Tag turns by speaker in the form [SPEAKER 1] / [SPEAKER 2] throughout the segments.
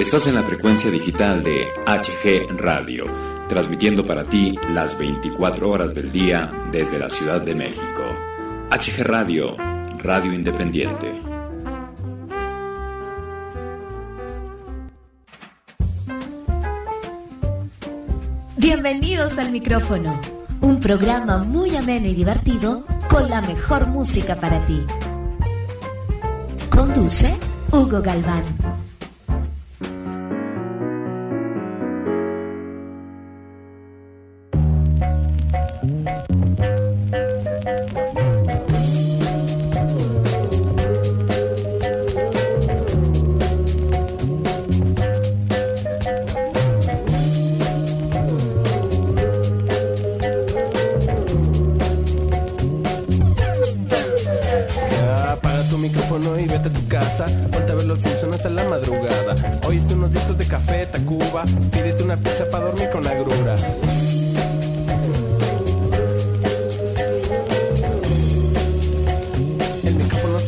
[SPEAKER 1] Estás en la frecuencia digital de HG Radio, transmitiendo para ti las 24 horas del día desde la Ciudad de México. HG Radio, Radio Independiente.
[SPEAKER 2] Bienvenidos al micrófono, un programa muy ameno y divertido con la mejor música para ti. Conduce Hugo Galván.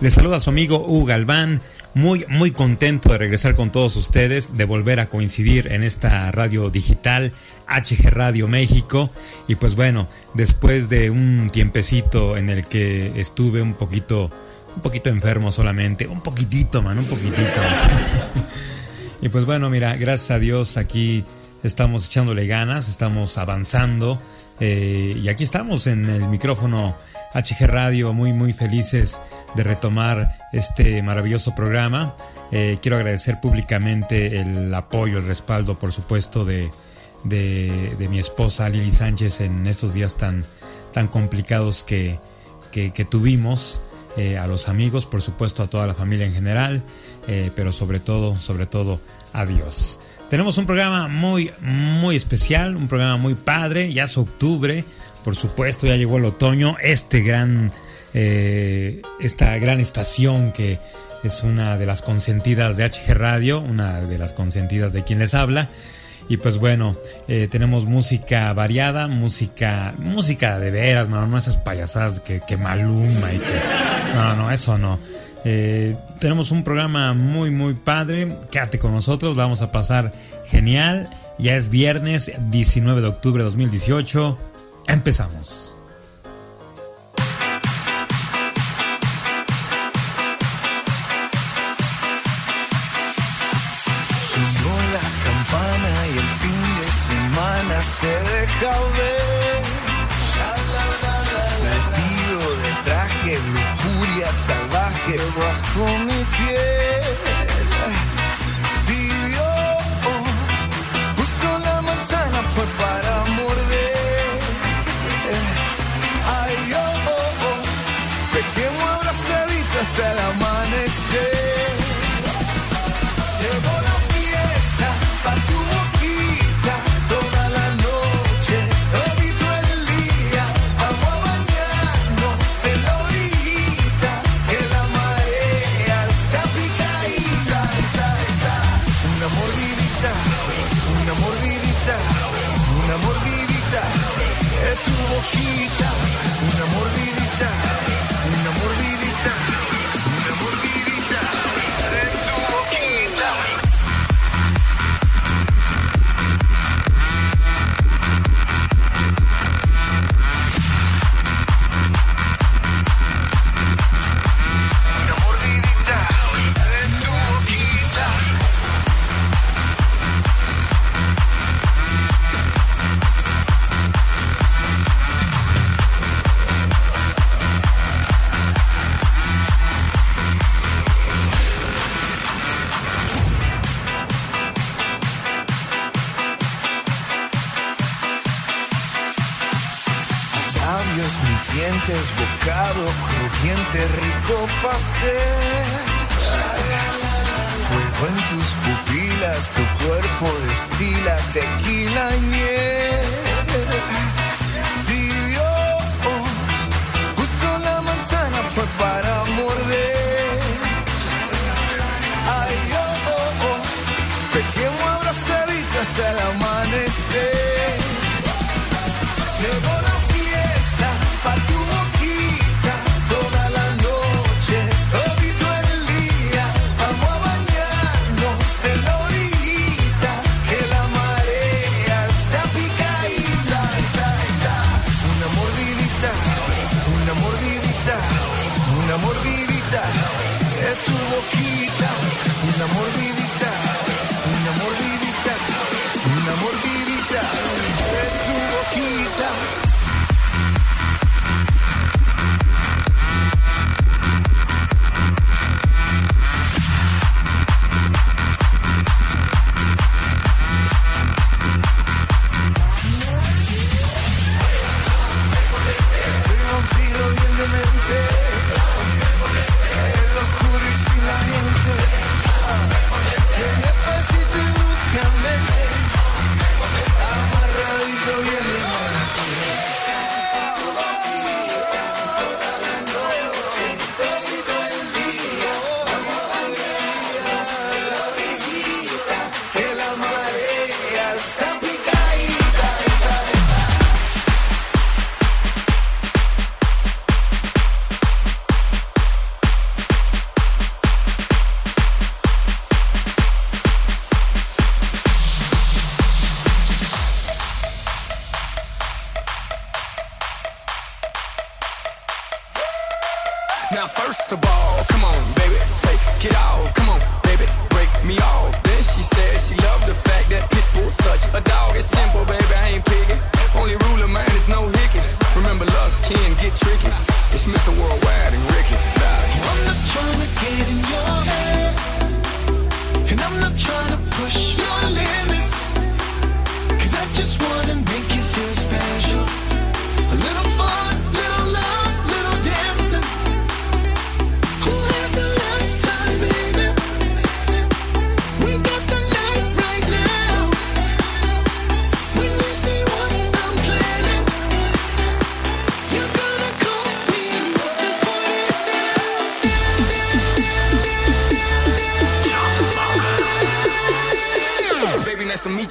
[SPEAKER 3] Les saluda su amigo Hugo Galván. Muy, muy contento de regresar con todos ustedes, de volver a coincidir en esta radio digital HG Radio México. Y pues bueno, después de un tiempecito en el que estuve un poquito, un poquito enfermo solamente, un poquitito, man, un poquitito. y pues bueno, mira, gracias a Dios aquí estamos echándole ganas, estamos avanzando eh, y aquí estamos en el micrófono HG Radio, muy muy felices de retomar este maravilloso programa. Eh, quiero agradecer públicamente el apoyo, el respaldo, por supuesto, de, de, mi esposa Lili Sánchez en estos días tan, tan complicados que, que, tuvimos. Eh, a los amigos, por supuesto, a toda la familia en general, pero sobre todo, sobre todo, a Dios. Tenemos un programa muy, muy especial, un programa muy padre, ya es octubre, por supuesto, ya llegó el otoño, este gran, eh, esta gran estación que es una de las consentidas de HG Radio, una de las consentidas de quien les habla. Y pues bueno, eh, tenemos música variada, música, música de veras, mano, no esas payasadas que, que maluma y que... No, no, eso no. Eh, tenemos un programa muy, muy padre. Quédate con nosotros, la vamos a pasar genial. Ya es viernes 19 de octubre de 2018. Empezamos.
[SPEAKER 4] Se deja ver. Vestido de traje, lujuria salvaje bajo mi piel. rico pastel. Fuego en tus pupilas, tu cuerpo destila tequila y miel. Si Dios puso la manzana fue para morder. Ay, Dios, te quemo abrazadito hasta el amanecer.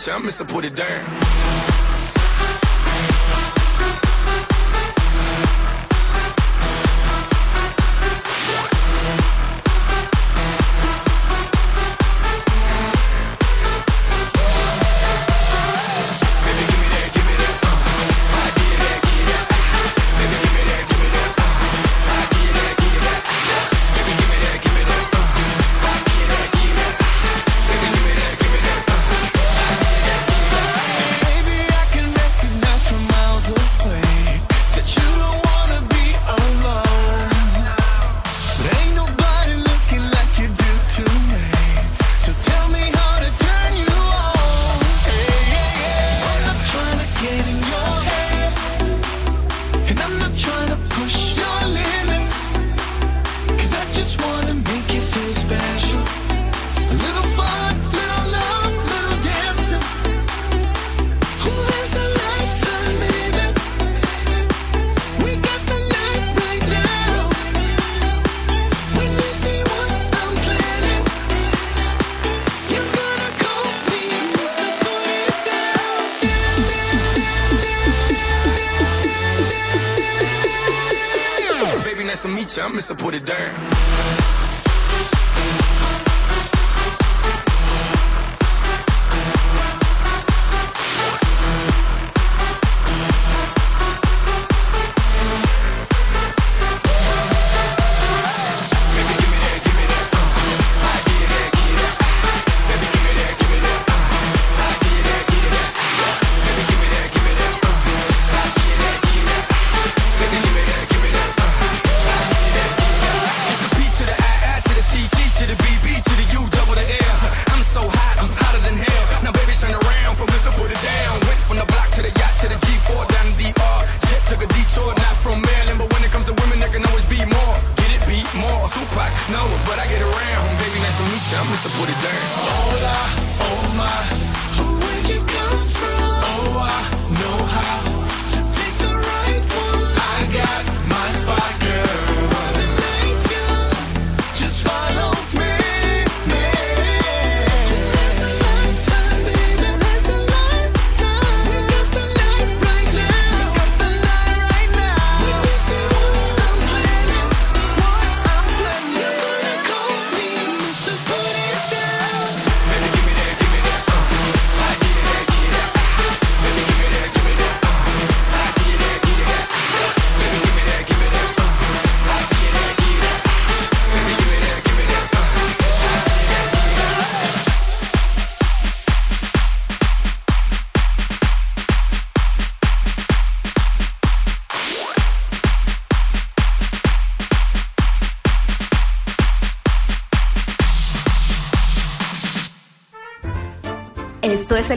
[SPEAKER 4] Say, I'm Mr. Put
[SPEAKER 2] It Down.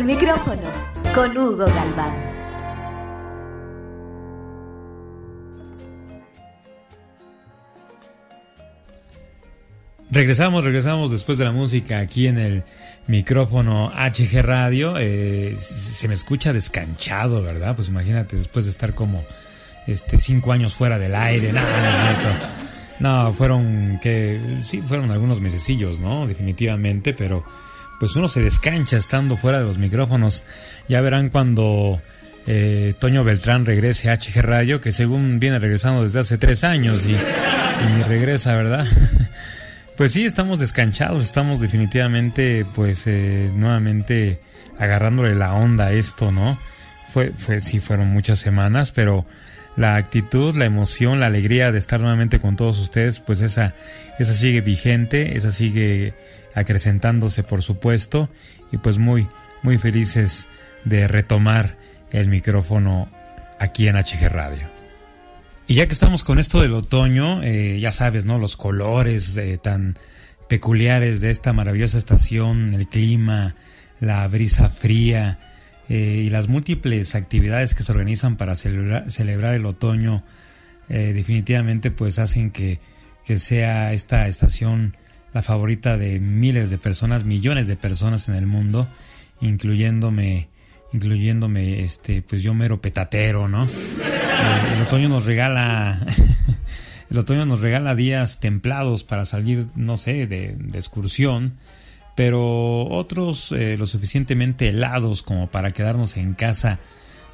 [SPEAKER 2] Micrófono con Hugo Galván.
[SPEAKER 3] Regresamos, regresamos después de la música aquí en el micrófono HG Radio. Eh, se me escucha descanchado, ¿verdad? Pues imagínate, después de estar como este cinco años fuera del aire, nada, no, no, fueron que sí, fueron algunos mesecillos, ¿no? Definitivamente, pero pues uno se descancha estando fuera de los micrófonos. Ya verán cuando eh, Toño Beltrán regrese a HG Radio, que según viene regresando desde hace tres años y, ni regresa, ¿verdad? Pues sí, estamos descanchados, estamos definitivamente, pues, eh, nuevamente agarrándole la onda a esto, ¿no? Fue, fue, sí, fueron muchas semanas, pero la actitud, la emoción, la alegría de estar nuevamente con todos ustedes, pues esa, esa sigue vigente, esa sigue acrecentándose por supuesto y pues muy muy felices de retomar el micrófono aquí en HG Radio. Y ya que estamos con esto del otoño, eh, ya sabes, ¿no? Los colores eh, tan peculiares de esta maravillosa estación, el clima, la brisa fría eh, y las múltiples actividades que se organizan para celebrar, el otoño, definitivamente pues hacen que, que sea esta estación la favorita de miles de personas, millones de personas en el mundo, incluyéndome, incluyéndome, este, pues yo mero petatero, ¿no? Eh, el otoño nos regala, el otoño nos regala días templados para salir, no sé, de, excursión, pero otros eh, lo suficientemente helados como para quedarnos en casa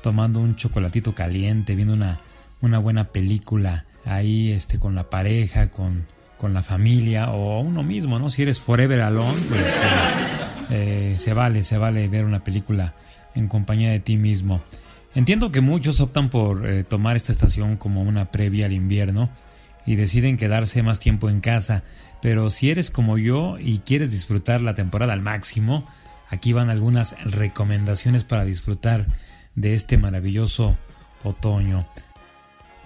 [SPEAKER 3] tomando un chocolatito caliente, viendo una, una buena película ahí, este, con la pareja, con con la familia o uno mismo, ¿no? Si eres forever alone, pues eh, eh, se vale, se vale ver una película en compañía de ti mismo. Entiendo que muchos optan por eh, tomar esta estación como una previa al invierno y deciden quedarse más tiempo en casa, pero si eres como yo y quieres disfrutar la temporada al máximo, aquí van algunas recomendaciones para disfrutar de este maravilloso otoño.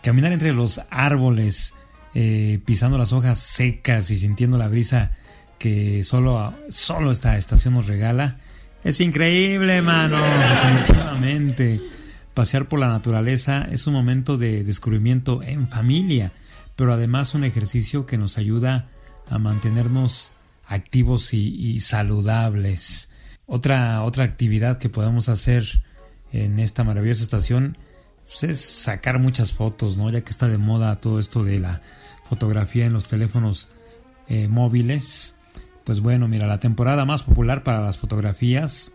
[SPEAKER 3] Caminar entre los árboles, eh, pisando las hojas secas y sintiendo la brisa que solo, solo esta estación nos regala. Es increíble, mano, definitivamente. Pasear por la naturaleza es un momento de descubrimiento en familia, pero además un ejercicio que nos ayuda a mantenernos activos y, saludables. Otra, otra actividad que podemos hacer en esta maravillosa estación pues, es sacar muchas fotos, ¿no? Ya que está de moda todo esto de la fotografía en los teléfonos eh, móviles. Pues bueno, mira, la temporada más popular para las fotografías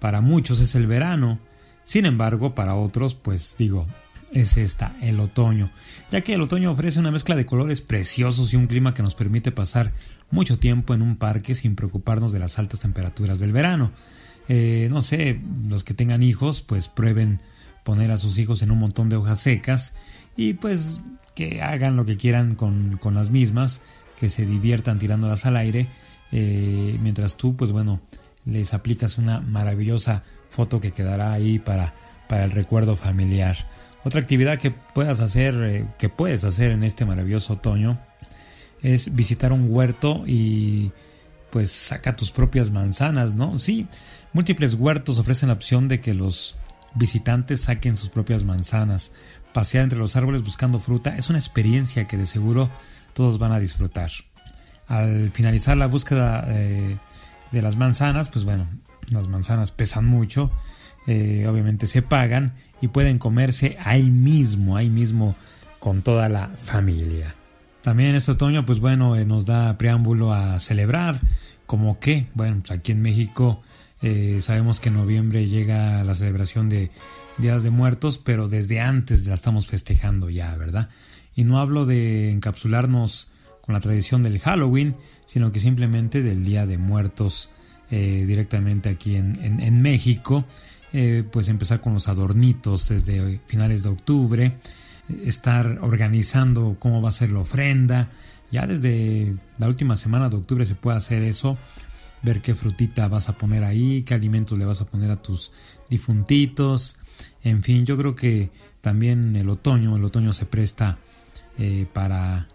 [SPEAKER 3] para muchos es el verano. Sin embargo, para otros, pues digo, es esta, el otoño, ya que el otoño ofrece una mezcla de colores preciosos y un clima que nos permite pasar mucho tiempo en un parque sin preocuparnos de las altas temperaturas del verano. Eh, no sé, los que tengan hijos, pues prueben poner a sus hijos en un montón de hojas secas y pues que hagan lo que quieran con, las mismas, que se diviertan tirándolas al aire, eh, mientras tú, pues bueno, les aplicas una maravillosa foto que quedará ahí para, para el recuerdo familiar. Otra actividad que puedas hacer, eh, que puedes hacer en este maravilloso otoño, es visitar un huerto y pues saca tus propias manzanas, ¿no? Sí, múltiples huertos ofrecen la opción de que los visitantes saquen sus propias manzanas. Pasear entre los árboles buscando fruta es una experiencia que de seguro todos van a disfrutar. Al finalizar la búsqueda eh, de las manzanas, pues bueno, las manzanas pesan mucho, eh, obviamente se pagan y pueden comerse ahí mismo, ahí mismo con toda la familia. También este otoño, pues bueno, eh, nos da preámbulo a celebrar, como que, bueno, pues aquí en México eh, sabemos que en noviembre llega la celebración de Días de Muertos, pero desde antes la estamos festejando ya, ¿verdad? Y no hablo de encapsularnos con la tradición del Halloween, sino que simplemente del Día de Muertos eh, directamente aquí en, México. Eh, pues empezar con los adornitos desde finales de octubre, estar organizando cómo va a ser la ofrenda. Ya desde la última semana de octubre se puede hacer eso ver qué frutita vas a poner ahí, qué alimentos le vas a poner a tus difuntitos. En fin, yo creo que también el otoño, el otoño se presta eh, para,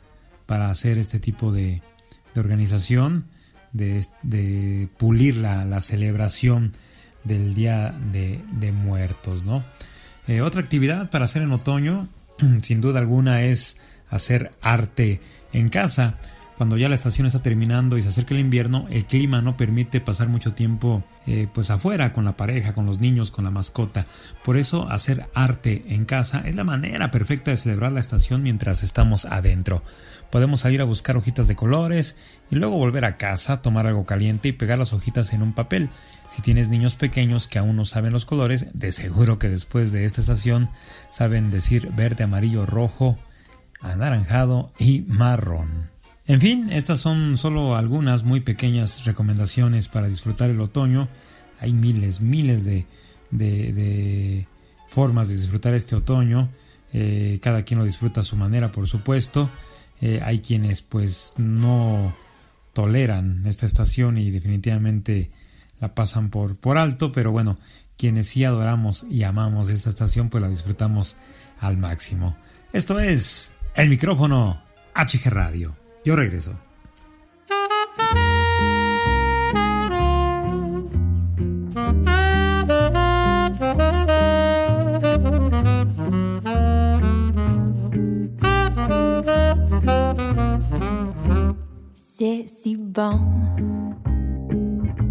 [SPEAKER 3] para hacer este tipo de, organización, de, pulir la, celebración del Día de, Muertos, ¿no? Eh, otra actividad para hacer en otoño, sin duda alguna, es hacer arte en casa. Cuando ya la estación está terminando y se acerca el invierno, el clima no permite pasar mucho tiempo eh, pues afuera con la pareja, con los niños, con la mascota. Por eso hacer arte en casa es la manera perfecta de celebrar la estación mientras estamos adentro. Podemos salir a buscar hojitas de colores y luego volver a casa, tomar algo caliente y pegar las hojitas en un papel. Si tienes niños pequeños que aún no saben los colores, de seguro que después de esta estación saben decir verde, amarillo, rojo, anaranjado y marrón. En fin, estas son solo algunas muy pequeñas recomendaciones para disfrutar el otoño. Hay miles, miles de, formas de disfrutar este otoño. Eh, cada quien lo disfruta a su manera, por supuesto. Eh, hay quienes pues no toleran esta estación y definitivamente la pasan por, por alto, pero bueno, quienes sí adoramos y amamos esta estación pues la disfrutamos al máximo. Esto es el micrófono HG Radio. Yo regreso.
[SPEAKER 5] C'est si bon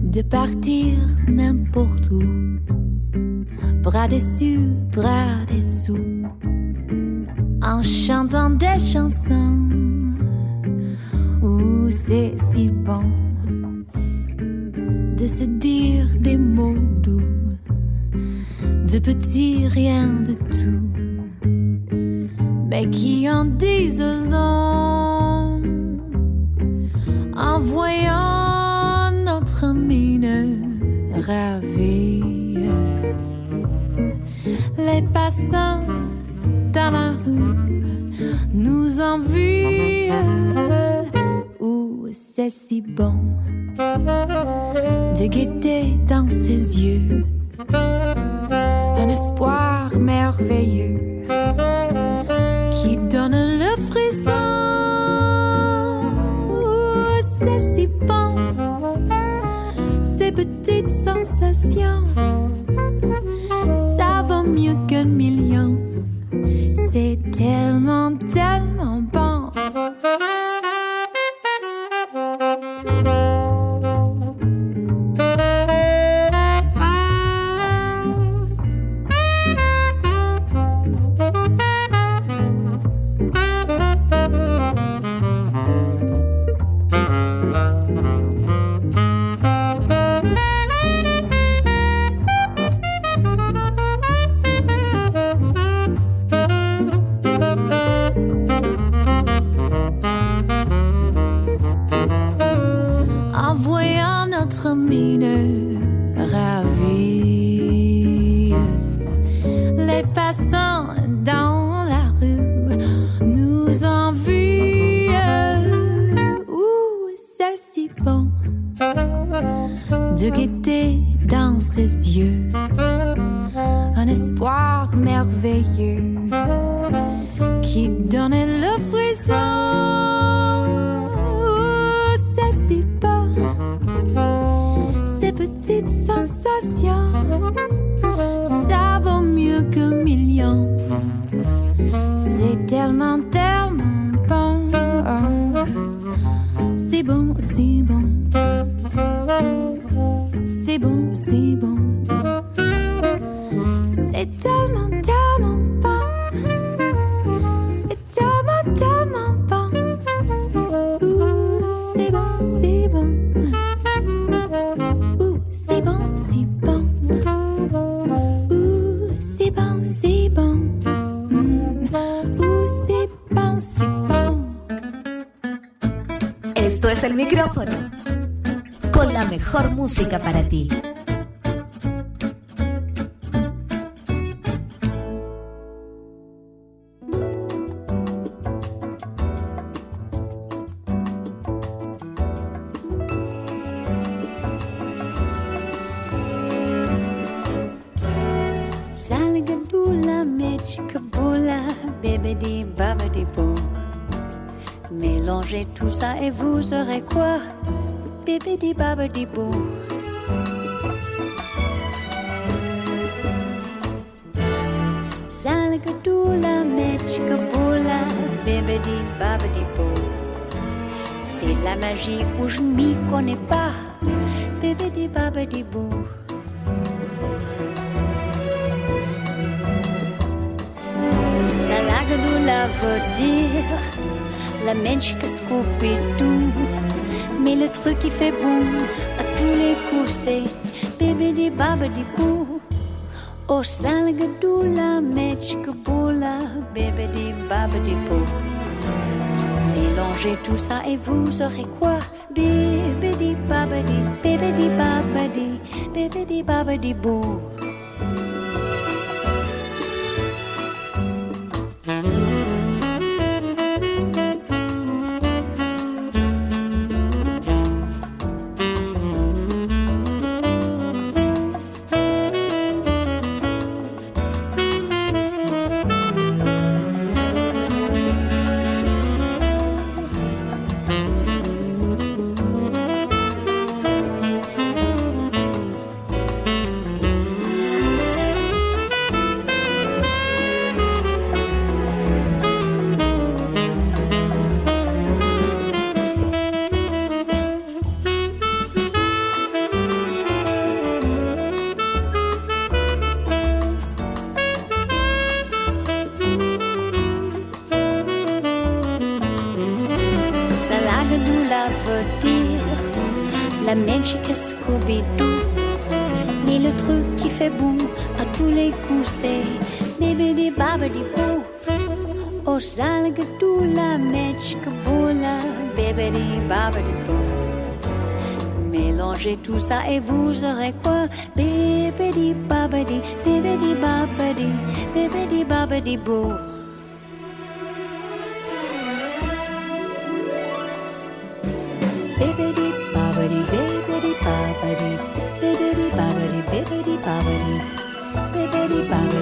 [SPEAKER 5] de partir n'importe où, bras dessus, bras dessous, en chantant des chansons c'est si bon de se dire des mots doux, de petits rien de tout, mais qui en disent long en voyant notre mine ravie. Si bon de guetter dans ses yeux un espoir merveilleux espoir merveilleux qui donnait le frisson. Ça si pas ces petites sensations, ça vaut mieux que millions. C'est tellement, tellement bon.
[SPEAKER 2] C'est bon, c'est
[SPEAKER 6] bon. C'est bon, c'est bon. Música para ti. Mélangez tout ça et vous aurez quoi? Bibidi babidi bou. Zalgadoula, mechkaboula, bibidi babidi bou. C'est la magie où je m'y connais pas, bibidi babidi bou. Zalgadoula veut dire la mensch que Scooby-Doo. Mais le truc qui fait boum à tous les coups, c'est bébédi babadi boo. Oh, salgadou la mensch que boula, bébédi babadi boo. Mélangez tout ça et vous aurez quoi? Bébédi babadi, bébédi babadi, bébédi babadi boo. mangez tout ça et vous aurez quoi? Bébédi babadi, bébédi babadi, bébédi babadi beau. Bébédi babadi, bébédi babadi, bébédi babadi, bébédi
[SPEAKER 2] babadi, bébédi babadi.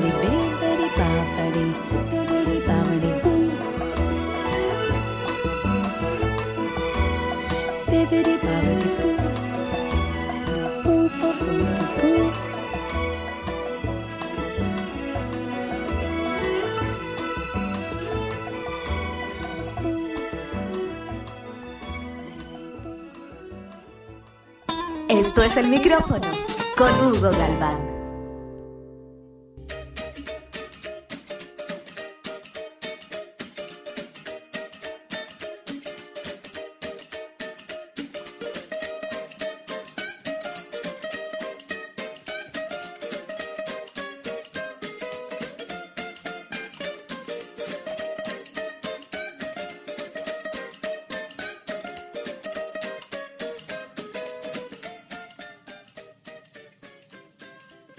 [SPEAKER 2] Micrófono con Hugo Galván.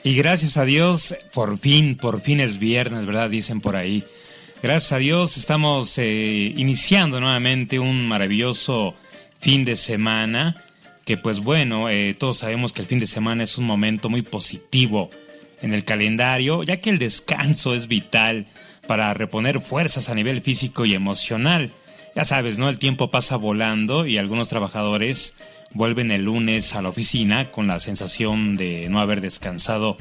[SPEAKER 7] Y gracias a Dios, por fin, por fin es viernes, ¿verdad? Dicen por ahí. Gracias a Dios estamos eh, iniciando nuevamente un maravilloso fin de semana, que pues bueno, eh, todos sabemos que el fin de semana es un momento muy positivo en el calendario, ya que el descanso es vital para reponer fuerzas a nivel físico y emocional. Ya sabes, ¿no? El tiempo pasa volando y algunos trabajadores vuelven el lunes a la oficina con la sensación de no haber descansado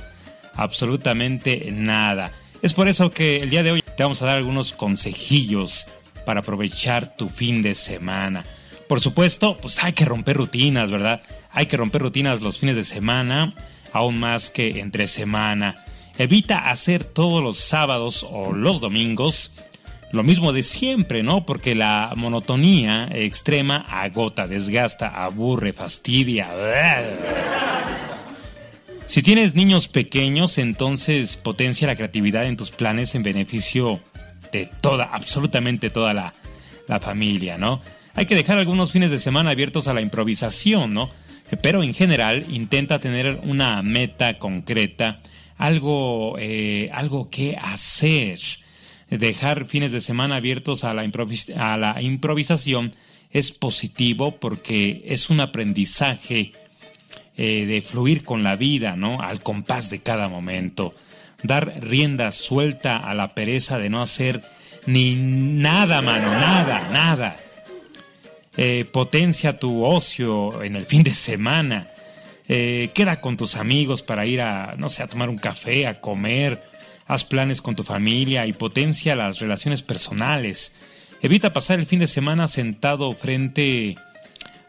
[SPEAKER 7] absolutamente nada. Es por eso que el día de hoy te vamos a dar algunos consejillos para aprovechar tu fin de semana. Por supuesto, pues hay que romper rutinas, ¿verdad? Hay que romper rutinas los fines de semana, aún más que entre semana. Evita hacer todos los sábados o los domingos lo mismo de siempre, ¿no? Porque la monotonía extrema agota, desgasta, aburre, fastidia. Si tienes niños pequeños, entonces potencia la creatividad en tus planes en beneficio de toda, absolutamente toda la, la familia, ¿no? Hay que dejar algunos fines de semana abiertos a la improvisación, ¿no? Pero en general intenta tener una meta concreta, algo, eh, algo que hacer dejar fines de semana abiertos a la, a la improvisación es positivo porque es un aprendizaje eh, de fluir con la vida, ¿no? Al compás de cada momento. Dar rienda suelta a la pereza de no hacer ni nada, mano, nada, nada. Eh, potencia tu ocio en el fin de semana. Eh, queda con tus amigos para ir a, no sé, a tomar un café, a comer, Haz planes con tu familia y potencia las relaciones personales. Evita pasar el fin de semana sentado frente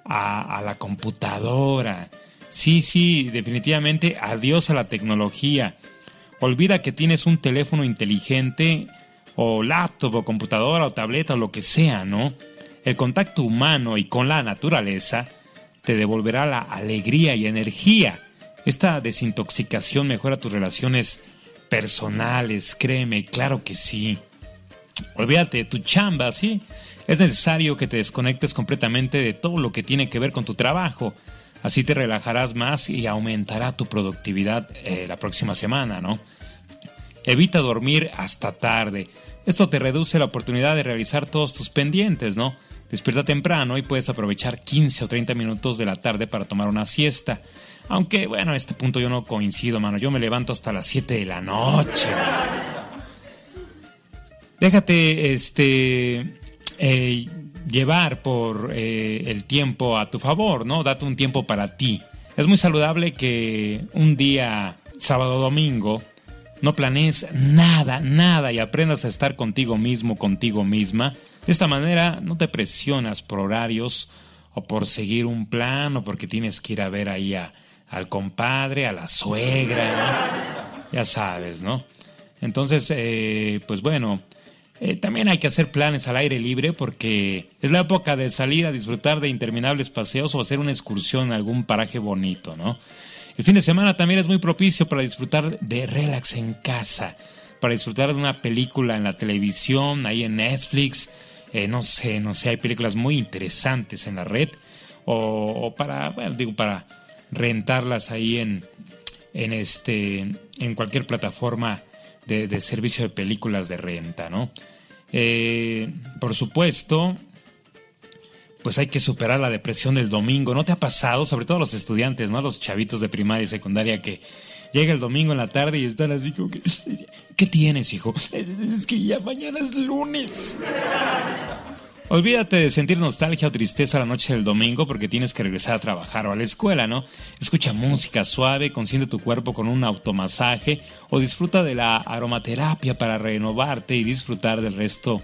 [SPEAKER 7] a, la computadora. Sí, sí, definitivamente adiós a la tecnología. Olvida que tienes un teléfono inteligente o laptop o computadora o tableta o lo que sea, ¿no? El contacto humano y con la naturaleza te devolverá la alegría y energía. Esta desintoxicación mejora tus relaciones personales, créeme, claro que sí. Olvídate de tu chamba, ¿sí? Es necesario que te desconectes completamente de todo lo que tiene que ver con tu trabajo. Así te relajarás más y aumentará tu productividad eh, la próxima semana, ¿no? Evita dormir hasta tarde. Esto te reduce la oportunidad de realizar todos tus pendientes, ¿no? Despierta temprano y puedes aprovechar 15 o 30 minutos de la tarde para tomar una siesta. Aunque, bueno, a este punto yo no coincido, mano. Yo me levanto hasta las 7 de la noche. Déjate, este, eh, llevar por eh, el tiempo a tu favor, ¿no? Date un tiempo para ti. Es muy saludable que un día, sábado o domingo, no planees nada, nada y aprendas a estar contigo mismo, contigo misma. De esta manera no te presionas por horarios o por seguir un plan o porque tienes que ir a ver ahí al compadre, a la suegra, ya sabes, ¿no? Entonces, eh, pues bueno, eh, también hay que hacer planes al aire libre porque es la época de salir a disfrutar de interminables paseos o hacer una excursión a algún paraje bonito, ¿no? El fin de semana también es muy propicio para disfrutar de relax en casa, para disfrutar de una película en la televisión, ahí en Netflix, eh, no sé, no sé, hay películas muy interesantes en la red, o, para, bueno, digo, para rentarlas ahí en, en, este, en cualquier plataforma de, servicio de películas de renta, ¿no? Eh, por supuesto, pues hay que superar la depresión del domingo. ¿No te ha pasado? Sobre todo a los estudiantes, ¿no? A los chavitos de primaria y secundaria que llega el domingo en la tarde y están así como que... ¿Qué tienes, hijo? Es que ya mañana es lunes. Olvídate de sentir nostalgia o tristeza la noche del domingo porque tienes que regresar a trabajar o a la escuela, ¿no? Escucha música suave, consiente tu cuerpo con un automasaje o disfruta de la aromaterapia para renovarte y disfrutar del resto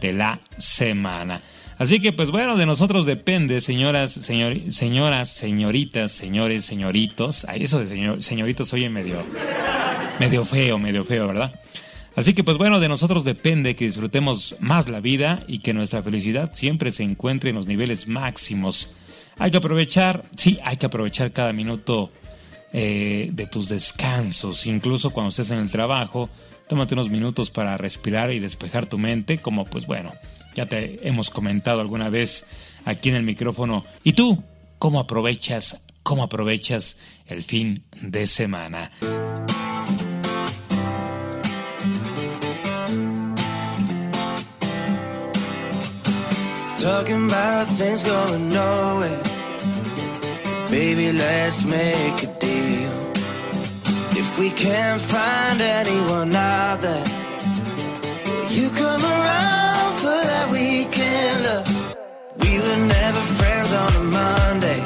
[SPEAKER 7] de la semana. Así que pues bueno, de nosotros depende, señoras, señoras, señoritas, señores, señoritos. Ay, eso de señor, señoritos oye medio, medio feo, medio feo, ¿verdad? Así que pues bueno, de nosotros depende que disfrutemos más la vida y que nuestra felicidad siempre se encuentre en los niveles máximos. Hay que aprovechar, sí, hay que aprovechar cada minuto eh, de tus descansos, incluso cuando estés en el trabajo, tómate unos minutos para respirar y despejar tu mente, como pues bueno, ya te hemos comentado alguna vez aquí en el micrófono. ¿Y tú? ¿Cómo aprovechas, cómo aprovechas el fin de semana? Talking about things going nowhere. Baby, let's make a deal. If we can't find anyone out there, you come on a Monday.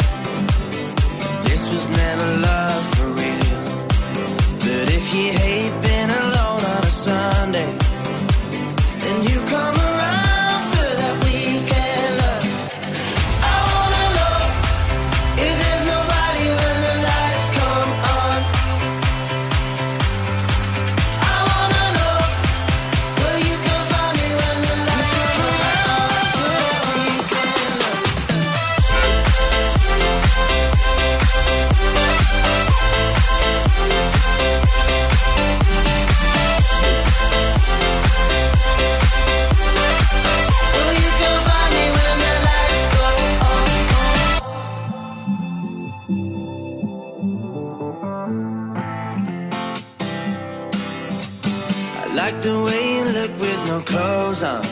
[SPEAKER 7] Like the way you look with no clothes on.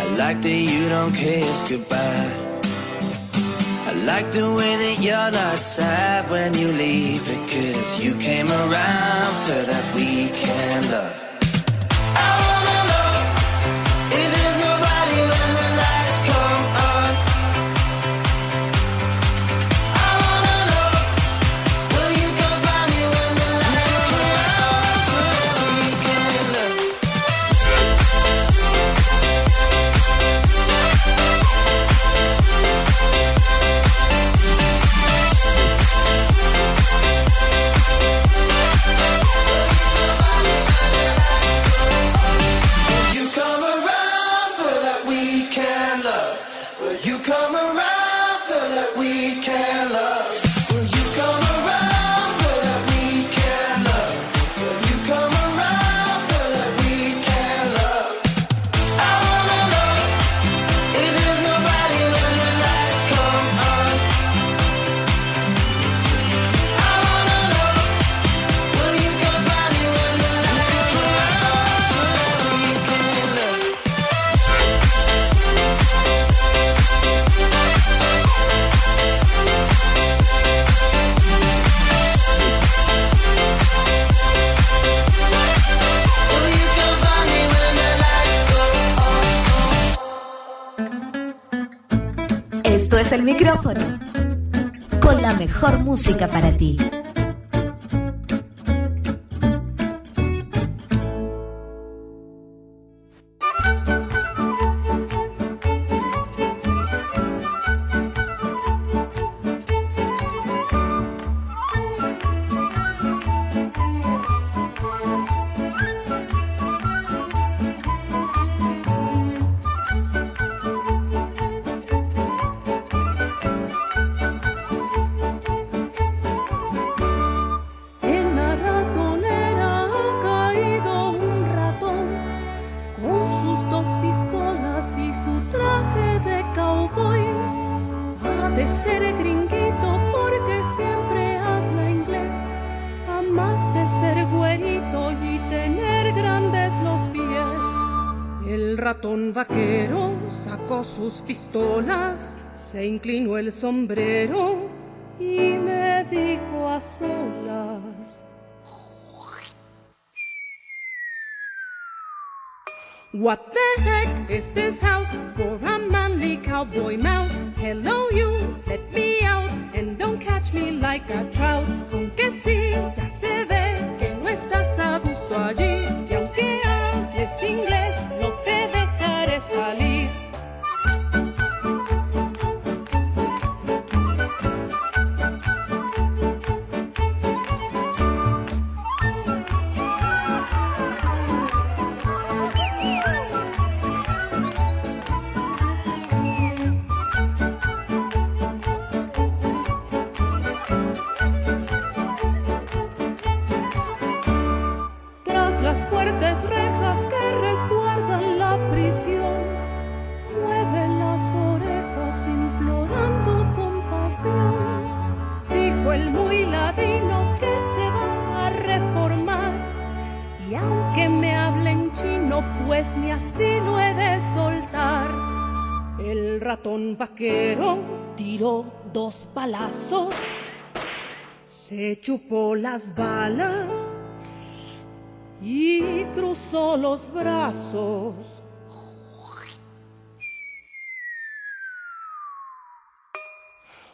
[SPEAKER 7] I like that you don't kiss goodbye. I like the way that you're not sad when you leave because you came around for that weekend love.
[SPEAKER 2] Micrófono, con la mejor música para ti.
[SPEAKER 8] Ratón vaquero sacó sus pistolas, se inclinó el sombrero y me dijo a solas. What the heck is this house for a manly cowboy mouse? Hello you, let me out and don't catch me like a trout. Aunque sí, ya se ve que no estás a gusto allí y aunque hables inglés, Dijo el muy ladino que se va a reformar. Y aunque me hable en chino, pues ni así lo he de soltar. El ratón vaquero tiró dos balazos, se chupó las balas y cruzó los brazos.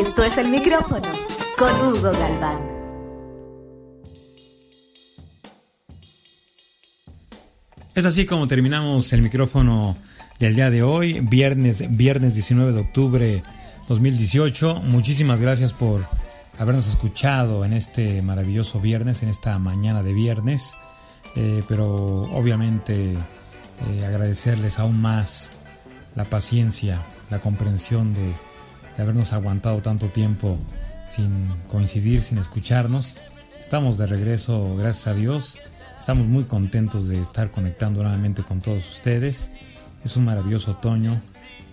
[SPEAKER 2] Esto es el micrófono, con Hugo Galván.
[SPEAKER 3] Es así como terminamos el micrófono del día de hoy, viernes, viernes 19 de octubre 2018. Muchísimas gracias por habernos escuchado en este maravilloso viernes, en esta mañana de viernes. Eh, pero obviamente eh, agradecerles aún más la paciencia, la comprensión de, de habernos aguantado tanto tiempo sin coincidir, sin escucharnos. Estamos de regreso, gracias a Dios. Estamos muy contentos de estar conectando nuevamente con todos ustedes. Es un maravilloso otoño,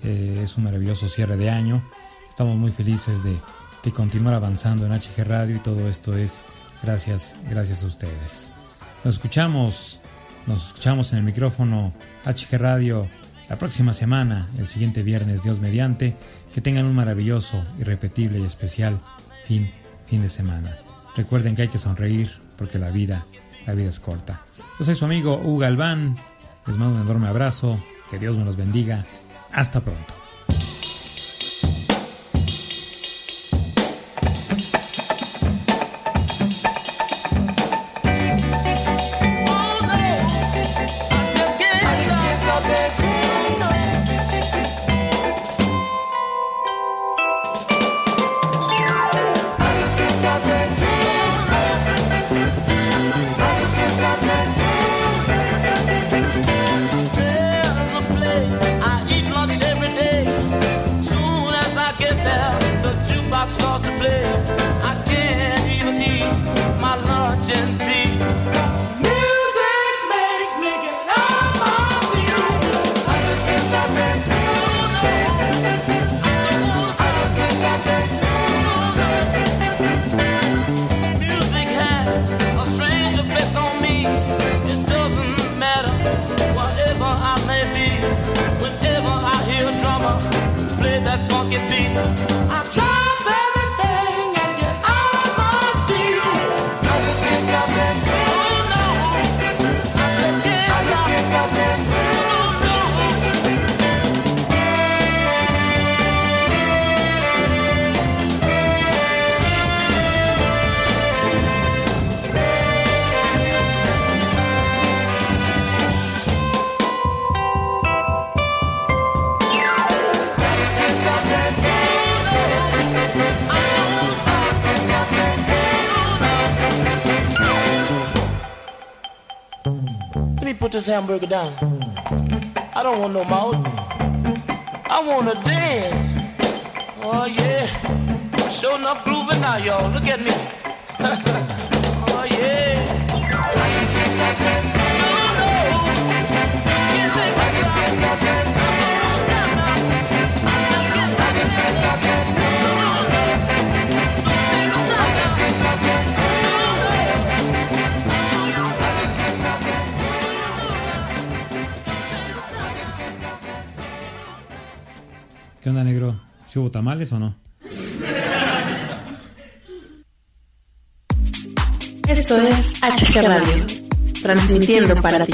[SPEAKER 3] eh, es un maravilloso cierre de año. Estamos muy felices de, de continuar avanzando en HG Radio y todo esto es gracias, gracias a ustedes. Nos escuchamos, nos escuchamos en el micrófono HG Radio la próxima semana, el siguiente viernes, Dios mediante. Que tengan un maravilloso, irrepetible y especial fin, fin de semana. Recuerden que hay que sonreír porque la vida, la vida es corta. Yo soy su amigo Hugo Galván. Les mando un enorme abrazo. Que Dios me los bendiga. Hasta pronto.
[SPEAKER 9] This hamburger down. I don't want no mouth. I wanna dance. Oh yeah. I'm sure enough grooving now, y'all. Look at me.
[SPEAKER 3] ¿Qué onda, negro? ¿Si hubo tamales o no?
[SPEAKER 10] Esto es HG Radio, transmitiendo para ti.